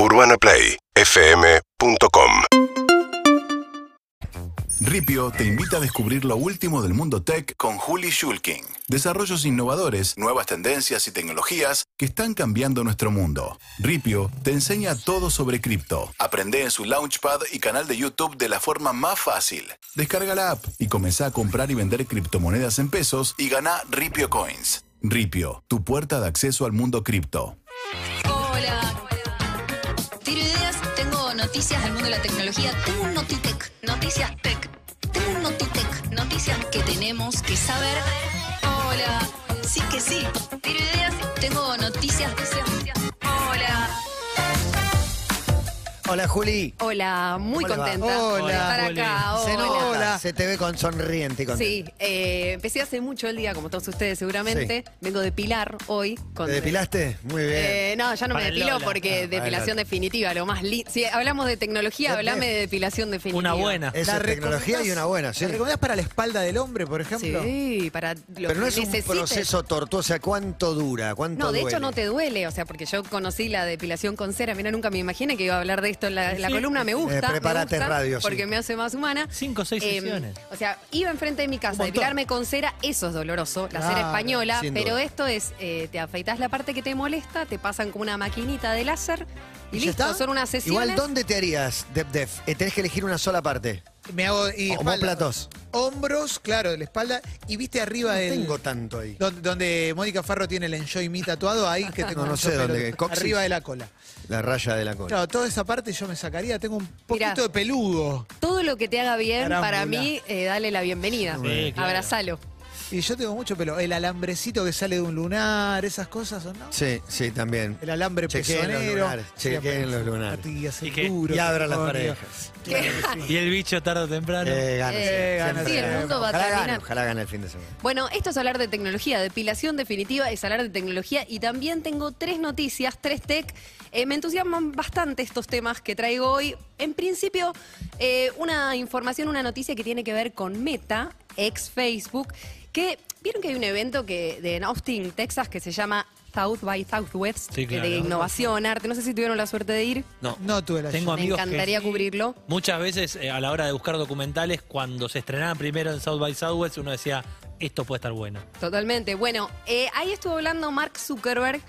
UrbanaPlayFM.com Ripio te invita a descubrir lo último del mundo tech con Juli Schulking. Desarrollos innovadores, nuevas tendencias y tecnologías que están cambiando nuestro mundo. Ripio te enseña todo sobre cripto. Aprende en su Launchpad y canal de YouTube de la forma más fácil. Descarga la app y comenzá a comprar y vender criptomonedas en pesos y gana Ripio Coins. Ripio, tu puerta de acceso al mundo cripto. Hola. Noticias del mundo de la tecnología. Tengo un Notitec, noticias tech. Tengo un Notitec, noticias que tenemos que saber. Hola. Sí que sí. Tengo noticias. Hola. Hola, Juli. Hola, muy ¿Cómo le va? contenta Hola, de estar Juli. acá. Se, Hola. nota, se te ve con sonriente y contenta. Sí, eh, empecé hace mucho el día, como todos ustedes seguramente. Vengo de Pilar hoy. Con, ¿Te depilaste? Muy bien. Eh, no, ya no me depilo Lola. porque Ah, depilación definitiva, lo más lindo. Si hablamos de tecnología, hablame de- de depilación definitiva. Una buena. Eso es tecnología y una buena, sí. ¿La recomendás para la espalda del hombre, por ejemplo? Sí, para lo Pero no que es un necesites. proceso tortuoso. O sea, ¿cuánto dura? ¿Cuánto No, de hecho duele? no te duele, o sea, porque yo conocí la depilación con cera. Mira, nunca me imaginé que iba a hablar de esto en la, en la Sí. columna. Me gusta. Eh, prepárate, me gusta, radio, sí. Porque me hace más humana. Cinco o seis Eh, sesiones. O sea, iba enfrente de mi casa, montón. depilarme con cera, eso es doloroso, la cera Claro, española, sin pero duda. esto es, eh, te afeitas la parte que te molesta, te pasan como una maquinita de láser y, ¿Y ya listo, está? son unas sesiones. Igual, ¿dónde te harías, Def Def? Eh, tenés que elegir una sola parte. Me hago y espalda. Homóplatos. Hombros, claro, de la espalda. Y viste arriba No del. tengo tanto ahí. Donde, donde Mónica Farro tiene el Enjoy Me tatuado, ahí que tengo No, sé pelo, dónde, ¿coxis? Arriba de la cola. La raya de la cola. Claro, toda esa parte yo me sacaría, tengo un poquito Mirá. de peludo. Todo lo que te haga bien, Carámbula. para mí, eh, dale la bienvenida. Sí, claro. Abrazalo. Y yo tengo mucho pelo. El alambrecito que sale de un lunar, esas cosas, ¿o no? Sí, sí, también. El alambre Chequeen los pezonero. lunares, chequeen Siempre. los lunares. Patillas, Y duro, Y abran las parejas. Claro sí. Y el bicho tarde o temprano. Eh, gana, Eh, gana, sí, el mundo va a ojalá gane, terminar. ojalá gane el fin de semana. Bueno, esto es hablar de tecnología, depilación definitiva es hablar de tecnología y también tengo tres noticias, tres tech. Eh, me entusiasman bastante estos temas que traigo hoy. En principio, eh, una información, una noticia que tiene que ver con Meta, ex Facebook, que vieron que hay un evento que de en Austin, Texas, que se llama South by Southwest, Sí, claro. de innovación, arte. No sé si tuvieron la suerte de ir. No. No tuve la Tengo Me amigos encantaría que cubrirlo. muchas veces eh, a la hora de buscar documentales, cuando se estrenaban primero en South by Southwest, uno decía, esto puede estar bueno. Totalmente. Bueno, eh, ahí estuvo hablando Mark Zuckerberg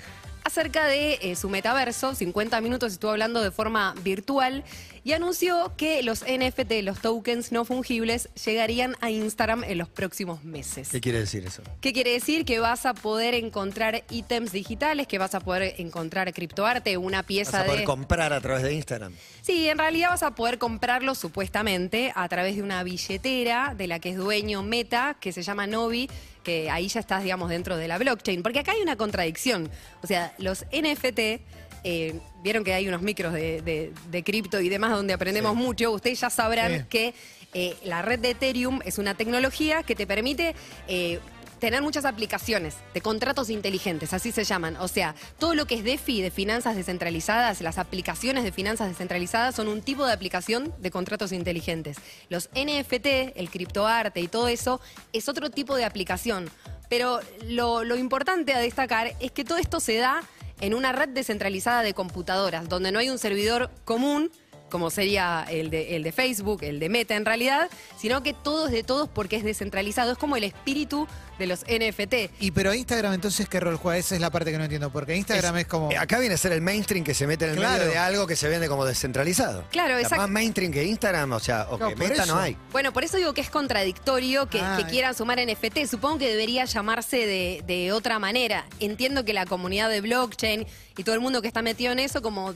acerca de eh, su metaverso. 50 minutos estuvo hablando de forma virtual y anunció que los NFT, los tokens no fungibles, llegarían a Instagram en los próximos meses. ¿Qué quiere decir eso? ¿Qué quiere decir? Que vas a poder encontrar ítems digitales, que vas a poder encontrar criptoarte, una Vas pieza a poder de... comprar a través de Instagram. Sí, en realidad vas a poder comprarlo supuestamente a través de una billetera de la que es dueño Meta, que se llama Novi, que ahí ya estás, digamos, dentro de la blockchain. Porque acá hay una contradicción. O sea, los NFT, eh, vieron que hay unos micros de, de- de cripto y demás donde aprendemos mucho. Ustedes ya sabrán Sí. que eh, la red de Ethereum es una tecnología que te permite... eh, tener muchas aplicaciones de contratos inteligentes, así se llaman. O sea, todo lo que es DeFi, de finanzas descentralizadas, las aplicaciones de finanzas descentralizadas son un tipo de aplicación de contratos inteligentes. Los NFT, el criptoarte y todo eso es otro tipo de aplicación. Pero lo, lo importante a destacar es que todo esto se da en una red descentralizada de computadoras, donde no hay un servidor común como sería el de, el de Facebook, el de Meta en realidad, sino que todo es de todos porque es descentralizado. Es como el espíritu de los NFT. Y pero Instagram entonces qué rol juega, esa es la parte que no entiendo, porque Instagram es, como Acá viene a ser el mainstream que se mete en el Claro. medio de algo que se vende como descentralizado. Claro, exacto. Más mainstream que Instagram, o sea, o No, que por Meta eso. no hay. Bueno, por eso digo que es contradictorio que, Ah, que quieran sumar NFT. Supongo que debería llamarse de, de otra manera. Entiendo que la comunidad de blockchain y todo el mundo que está metido en eso, como,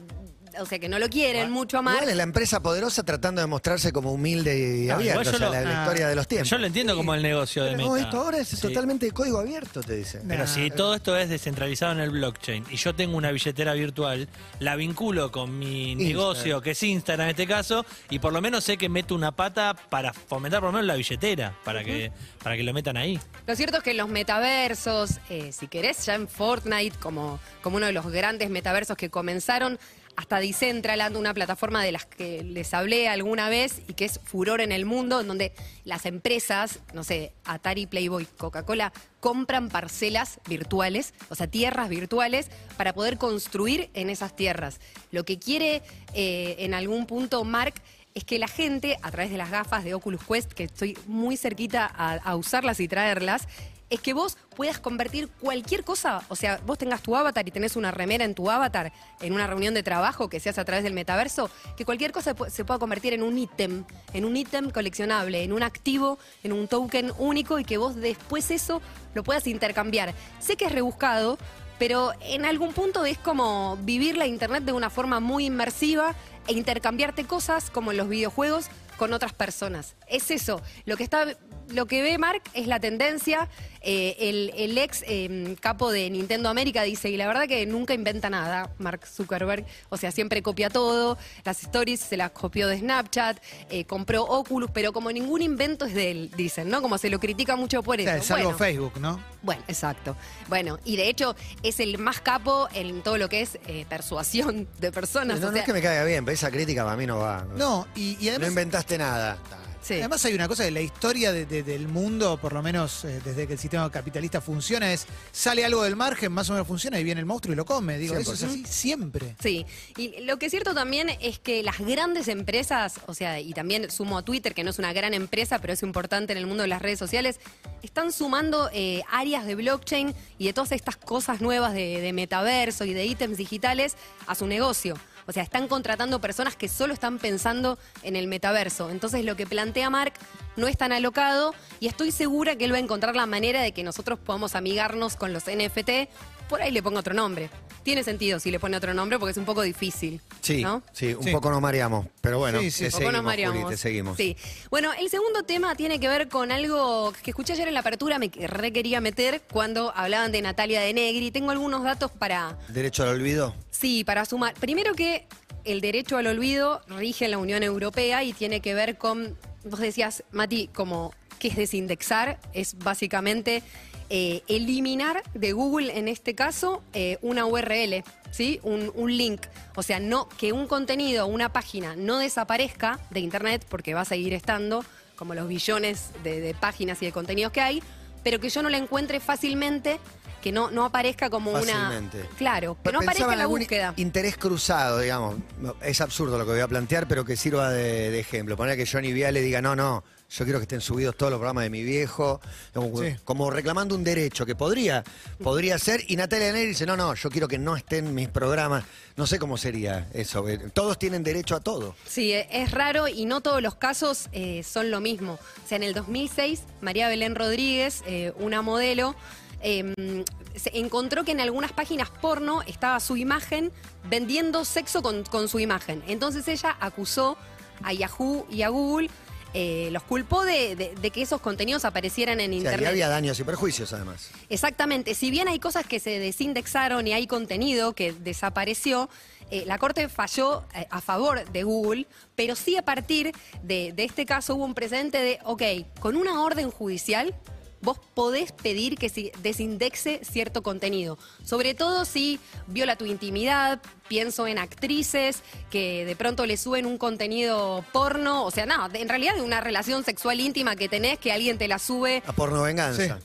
o sea, que no lo quieren mucho amar. Igual es la empresa poderosa tratando de mostrarse como humilde y No, abierta, igual o yo sea, lo- la, la Ah. historia de los tiempos. Yo lo entiendo como el negocio de Pero Meta. no, esto ahora es Sí. totalmente de código abierto, te dice. Pero si todo esto es descentralizado en el blockchain y yo tengo una billetera virtual, la vinculo con mi negocio, que es Instagram en este caso, y por lo menos sé que meto una pata para fomentar por lo menos la billetera, para que, para que lo metan ahí. Lo cierto es que los metaversos, eh, si querés, ya en Fortnite, como, como uno de los grandes metaversos que comenzaron hasta Decentraland, una plataforma de las que les hablé alguna vez y que es furor en el mundo, en donde las empresas, no sé, Atari, Playboy, Coca-Cola, compran parcelas virtuales, o sea, tierras virtuales, para poder construir en esas tierras. Lo que quiere eh, en algún punto Mark es que la gente, a través de las gafas de Oculus Quest, que estoy muy cerquita a, a usarlas y traerlas, es que vos puedas convertir cualquier cosa, o sea, vos tengas tu avatar y tenés una remera en tu avatar en una reunión de trabajo que se hace a través del metaverso, que cualquier cosa se pueda convertir en un ítem, en un ítem coleccionable, en un activo, en un token único y que vos después eso lo puedas intercambiar. Sé que es rebuscado, pero en algún punto es como vivir la internet de una forma muy inmersiva e intercambiarte cosas como en los videojuegos con otras personas. Es eso. Lo que está, lo que ve Mark es la tendencia. Eh, el, el ex eh, capo de Nintendo América dice, y la verdad que nunca inventa nada, Mark Zuckerberg. O sea, siempre copia todo. Las stories se las copió de Snapchat, eh, compró Oculus, pero como ningún invento es de él, dicen, ¿no? Como se lo critica mucho por O sea, eso. Bueno. Facebook, ¿no? Bueno, exacto. Bueno, y de hecho es el más capo en todo lo que es eh, persuasión de personas. No, o no sea, es que me caiga bien, pero esa crítica para mí no va. No, y, y No inventaste nada. Sí. además hay una cosa de la historia de- de- del mundo, por lo menos eh, desde que el sistema capitalista funciona, es sale algo del margen, más o menos funciona y viene el monstruo y lo come. Digo, eso es 100%. así siempre. Sí, y lo que es cierto también es que las grandes empresas, o sea, y también sumo a Twitter, que no es una gran empresa, pero es importante en el mundo de las redes sociales, están sumando eh, áreas de blockchain y de todas estas cosas nuevas de, de metaverso y de ítems digitales a su negocio. O sea, están contratando personas que solo están pensando en el metaverso. Entonces, lo que plantea Mark no es tan alocado y estoy segura que él va a encontrar la manera de que nosotros podamos amigarnos con los NFT. Por ahí le pongo otro nombre. Tiene sentido si le pone otro nombre porque es un poco difícil. Sí, ¿no? sí, un Sí. poco nos mareamos. Pero bueno, Sí, sí. te Un poco seguimos, nos mareamos. Juli, te seguimos. Sí. Bueno, el segundo tema tiene que ver con algo que escuché ayer en la apertura, me re quería meter cuando hablaban de Natalia de Negri. Tengo algunos datos para, ¿Derecho al olvido? sí, para sumar. Primero que el derecho al olvido rige en la Unión Europea y tiene que ver con, vos decías, Mati, como que es desindexar, es básicamente eh, eliminar de Google, en este caso, eh, una URL, ¿sí? Un, un link. O sea, no que un contenido, una página no desaparezca de Internet, porque va a seguir estando, como los billones de, de páginas y de contenidos que hay, pero que yo no la encuentre fácilmente, que no, no aparezca como Fácilmente. una... Claro, que Pero no pensaba aparezca en la algún búsqueda. Interés cruzado, digamos. No, Es absurdo lo que voy a plantear, pero que sirva de, de ejemplo. Poner que Johnny Viale diga, no, no, yo quiero que estén subidos todos los programas de mi viejo, como, Sí. como reclamando un derecho que podría, podría ser. Y Natalia Negri dice, no, no, yo quiero que no estén mis programas. No sé cómo sería eso. eh, Todos tienen derecho a todo. Sí, e- es raro y no todos los casos eh, son lo mismo. O sea, en el 2006, María Belén Rodríguez, eh, una modelo, eh, se encontró que en algunas páginas porno estaba su imagen vendiendo sexo con, con su imagen. Entonces ella acusó a Yahoo y a Google, eh, los culpó de, de- de que esos contenidos aparecieran en O sea, Internet. y había daños y perjuicios además. Exactamente. Si bien hay cosas que se desindexaron y hay contenido que desapareció, eh, la Corte falló eh, a favor de Google, pero sí a partir de, de este caso hubo un precedente de, ok, con una orden judicial vos podés pedir que se desindexe cierto contenido. Sobre todo si viola tu intimidad, pienso en actrices que de pronto le suben un contenido porno, o sea, no, de- en realidad de una relación sexual íntima que tenés, que alguien te la sube A porno venganza. Sí.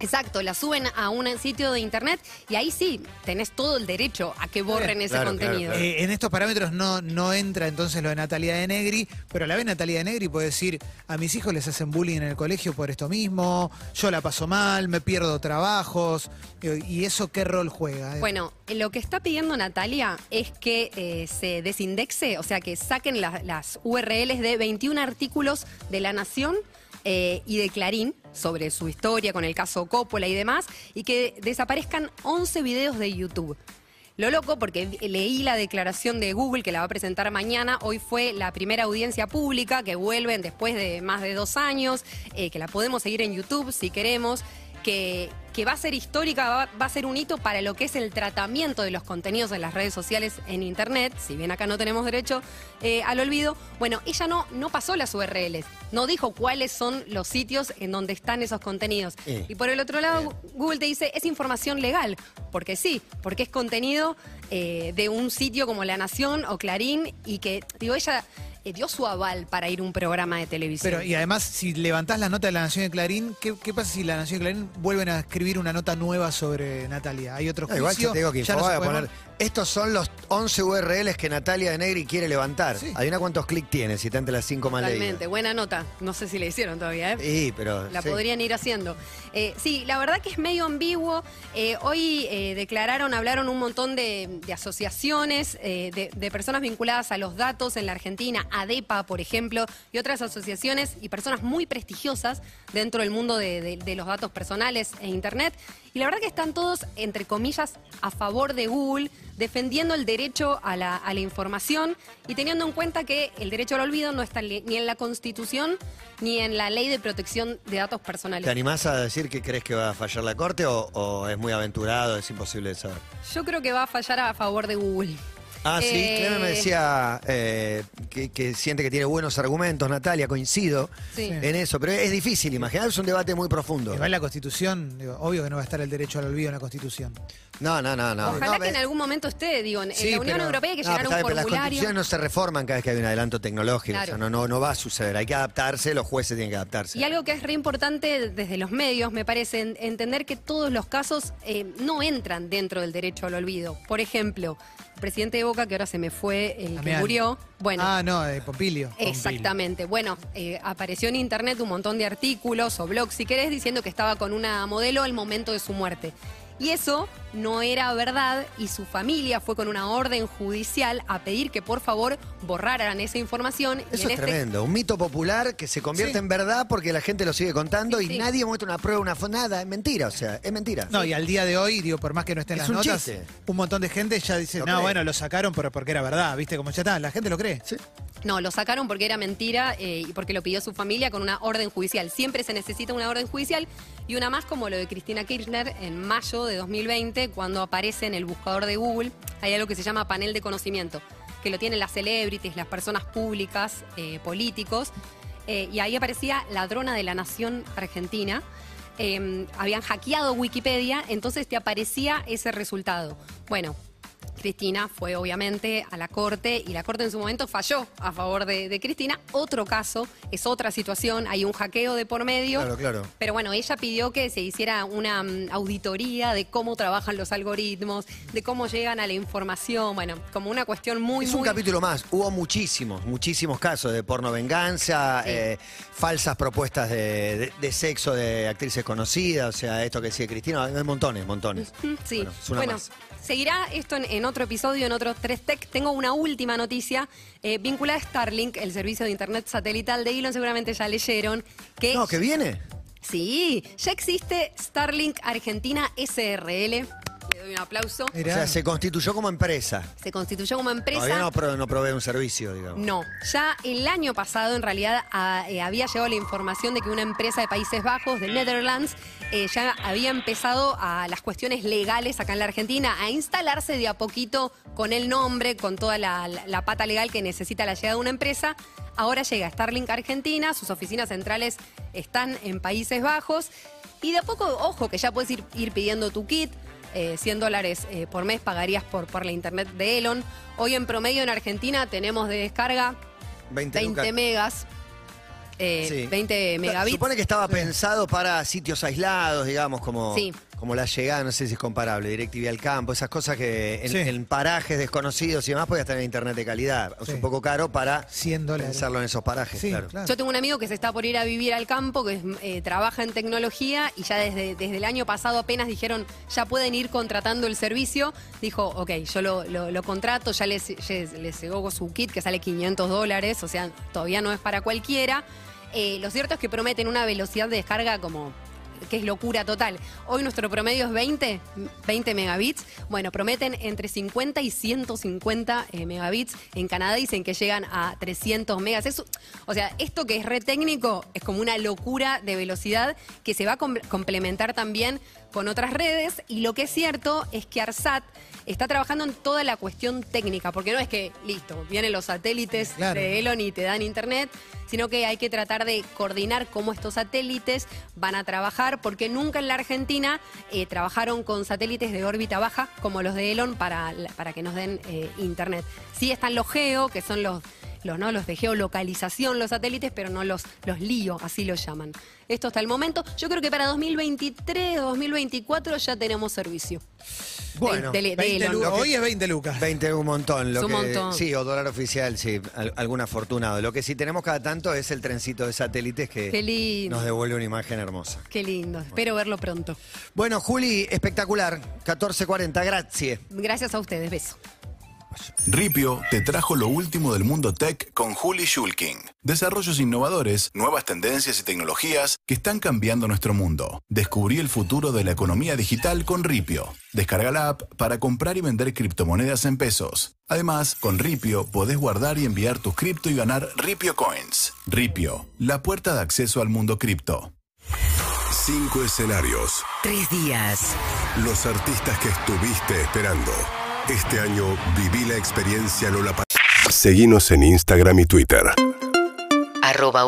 Exacto, la suben a un sitio de internet y ahí sí, tenés todo el derecho a que borren ese Claro, contenido. claro, claro. Eh, en estos parámetros no, no entra entonces lo de Natalia de Negri, pero a la vez Natalia de Negri puede decir, a mis hijos les hacen bullying en el colegio por esto mismo, yo la paso mal, me pierdo trabajos, eh, y eso qué rol juega. Eh, Bueno, lo que está pidiendo Natalia es que eh, se desindexe, o sea, que saquen la- las URLs de 21 artículos de La Nación eh, y de Clarín sobre su historia con el caso Coppola y demás, y que desaparezcan 11 videos de YouTube. Lo loco, porque leí la declaración de Google que la va a presentar mañana. Hoy fue la primera audiencia pública que vuelven después de más de dos años, eh, que la podemos seguir en YouTube si queremos. Que, que va a ser histórica, va, va a ser un hito para lo que es el tratamiento de los contenidos en las redes sociales en Internet, si bien acá no tenemos derecho eh, al olvido. Bueno, ella no, no pasó las URLs, no dijo cuáles son los sitios en donde están esos contenidos. Eh. Y por el otro lado, Google te dice, es información legal, porque sí, porque es contenido eh, de un sitio como La Nación o Clarín y que, digo, ella eh, dio su aval para ir a un programa de televisión. Pero, y además, si levantás la nota de la Nación de Clarín, ¿qué, qué pasa si la Nación de Clarín vuelven a escribir una nota nueva sobre Natalia? ¿Hay otro No, juicio? igual yo te digo que Ya no va a poner, más. estos son los 11 URLs que Natalia de Negri quiere levantar. Sí. Adivina cuántos clics tiene si está entre las 5 más Totalmente, leídas. buena nota. No sé si le hicieron todavía, ¿eh? Sí, pero... La sí. podrían ir haciendo. Eh, sí, la verdad que es medio ambiguo. Eh, hoy eh, declararon, hablaron un montón de, de asociaciones, eh, de, de personas vinculadas a los datos en la Argentina, ADEPA, por ejemplo, y otras asociaciones y personas muy prestigiosas dentro del mundo de, de- de los datos personales e Internet. Y la verdad que están todos, entre comillas, a favor de Google, defendiendo el derecho a la, a la información y teniendo en cuenta que el derecho al olvido no está ni en la Constitución ni en la ley de protección de datos personales. ¿Te animás a decir que crees que va a fallar la corte o, o es muy aventurado, es imposible de saber? Yo creo que va a fallar a favor de Google. Ah, sí, Eh, Clemen me decía eh, que, que siente que tiene buenos argumentos, Natalia, coincido Sí. en eso, pero es difícil, imaginar, es un debate muy profundo. Igual la Constitución, digo, obvio que no va a estar el derecho al olvido en la Constitución. No, no, no, no. Ojalá No, que en algún momento esté, digo, en, Sí, la Unión pero- Europea hay que no, llenar pero un pero Las constituciones no se reforman cada vez que hay un adelanto tecnológico, Claro. o sea, no, no, no va a suceder, hay que adaptarse, los jueces tienen que adaptarse. Y algo que es re importante desde los medios, me parece, en- entender que todos los casos eh, no entran dentro del derecho al olvido. Por ejemplo, presidente de Boca, que ahora se me fue, el que Damián. murió, bueno, Ah, no, de Pompilio. Exactamente. Bueno, eh, apareció en internet un montón de artículos o blogs, si querés, diciendo que estaba con una modelo al momento de su muerte. Y eso no era verdad y su familia fue con una orden judicial a pedir que por favor borraran esa información. y Eso en es este- tremendo, un mito popular que se convierte Sí. en verdad porque la gente lo sigue contando Sí, y sí. nadie muestra una prueba, una nada, es mentira, o sea, es mentira. No, y al día de hoy, digo, por más que no estén Es las un notas, chiste. un montón de gente ya dice, Lo no, cree. bueno, lo sacaron por- porque era verdad, ¿viste? Como ya está, la gente lo cree. No, lo sacaron porque era mentira eh, y porque lo pidió su familia con una orden judicial. Siempre se necesita una orden judicial y una más como lo de Cristina Kirchner en mayo de 2020, cuando aparece en el buscador de Google. Hay algo que se llama panel de conocimiento, que lo tienen las celebrities, las personas públicas, eh, políticos. eh, y ahí aparecía ladrona de la nación argentina. Eh, habían hackeado Wikipedia, entonces te aparecía ese resultado. Bueno, Cristina fue obviamente a la corte y la corte en su momento falló a favor de, de Cristina. Otro caso, es otra situación, hay un hackeo de por medio. Claro, claro. Pero bueno, ella pidió que se hiciera una mm, auditoría de cómo trabajan los algoritmos, de cómo llegan a la información, bueno, como una cuestión muy, es un capítulo más. Hubo muchísimos, muchísimos casos de porno venganza, Sí. eh, falsas propuestas de, de- de sexo de actrices conocidas, o sea, esto que decía Cristina, hay montones, montones. Sí, Bueno, es una bueno, más. seguirá esto en, en otro episodio, en otros tres tech. Tengo una última noticia eh, vinculada a Starlink, el servicio de internet satelital de Elon, seguramente ya leyeron, que No, que viene. Sí, ya existe Starlink Argentina SRL. Le doy un aplauso. O sea, se constituyó como empresa. Se constituyó como empresa. Todavía no, pro- no provee un servicio, digamos. No, ya el año pasado en realidad a- eh, había llegado la información de que una empresa de Países Bajos, de Netherlands, eh, ya había empezado a las cuestiones legales acá en la Argentina, a instalarse de a poquito con el nombre, con toda la, la- la pata legal que necesita la llegada de una empresa. Ahora llega Starlink Argentina, sus oficinas centrales están en Países Bajos y de a poco, ojo, que ya puedes ir, ir pidiendo tu kit. Eh, 100 dólares eh, por mes pagarías por, por la internet de Elon. Hoy en promedio en Argentina tenemos de descarga 20, 20 lucas. megas, eh, Sí. 20 megabits. Supone que estaba pensado para sitios aislados, digamos, como, Sí. Como la llegada, no sé si es comparable, DirecTV al campo, esas cosas que en, Sí. en parajes desconocidos y demás podías tener internet de calidad. Es Sí. un poco caro para 100 dólares. pensarlo en esos parajes, Sí, claro. claro. Yo tengo un amigo que se está por ir a vivir al campo, que eh, trabaja en tecnología y ya desde, desde el año pasado apenas dijeron ya pueden ir contratando el servicio. Dijo, ok, yo lo, lo- lo contrato, ya les, les, les llegó su kit que sale 500 dólares, o sea, todavía no es para cualquiera. Eh, lo cierto es que prometen una velocidad de descarga como que es locura total. Hoy nuestro promedio es 20, 20 megabits. Bueno, prometen entre 50 y 150 eh, megabits. En Canadá dicen que llegan a 300 megas. Eso, o sea, esto que es red técnico es como una locura de velocidad que se va a com- complementar también con otras redes. Y lo que es cierto es que ARSAT está trabajando en toda la cuestión técnica, porque no es que, listo, vienen los satélites Claro. de Elon y te dan internet, sino que hay que tratar de coordinar cómo estos satélites van a trabajar, porque nunca en la Argentina eh, trabajaron con satélites de órbita baja como los de Elon para, para que nos den eh, internet. Sí están los GEO, que son los, los, ¿no? los de geolocalización, los satélites, pero no los, los LIO, así los llaman. Esto hasta el momento. Yo creo que para 2023 o 2024 ya tenemos servicio. Bueno, de, de- de 20 Elon. lu- Lo que- Hoy es 20 lucas. 20 es un montón. Lo Es un que, montón. Sí, o dólar oficial, sí, al- algún afortunado. Lo que sí tenemos cada tanto es el trencito de satélites que Qué lindo. nos devuelve una imagen hermosa. Qué lindo. Espero verlo pronto. Bueno, Juli, espectacular. 14.40, gracias. Gracias a ustedes. Beso. Ripio te trajo lo último del mundo tech con Juli Schulking. Desarrollos innovadores, nuevas tendencias y tecnologías que están cambiando nuestro mundo. Descubrí el futuro de la economía digital con Ripio. Descarga la app para comprar y vender criptomonedas en pesos. Además, con Ripio podés guardar y enviar tus cripto y ganar Ripio Coins. Ripio, la puerta de acceso al mundo cripto. Cinco escenarios. Tres días. Los artistas que estuviste esperando. Este año viví la experiencia Lola Seguinos en Instagram y Twitter. Arroba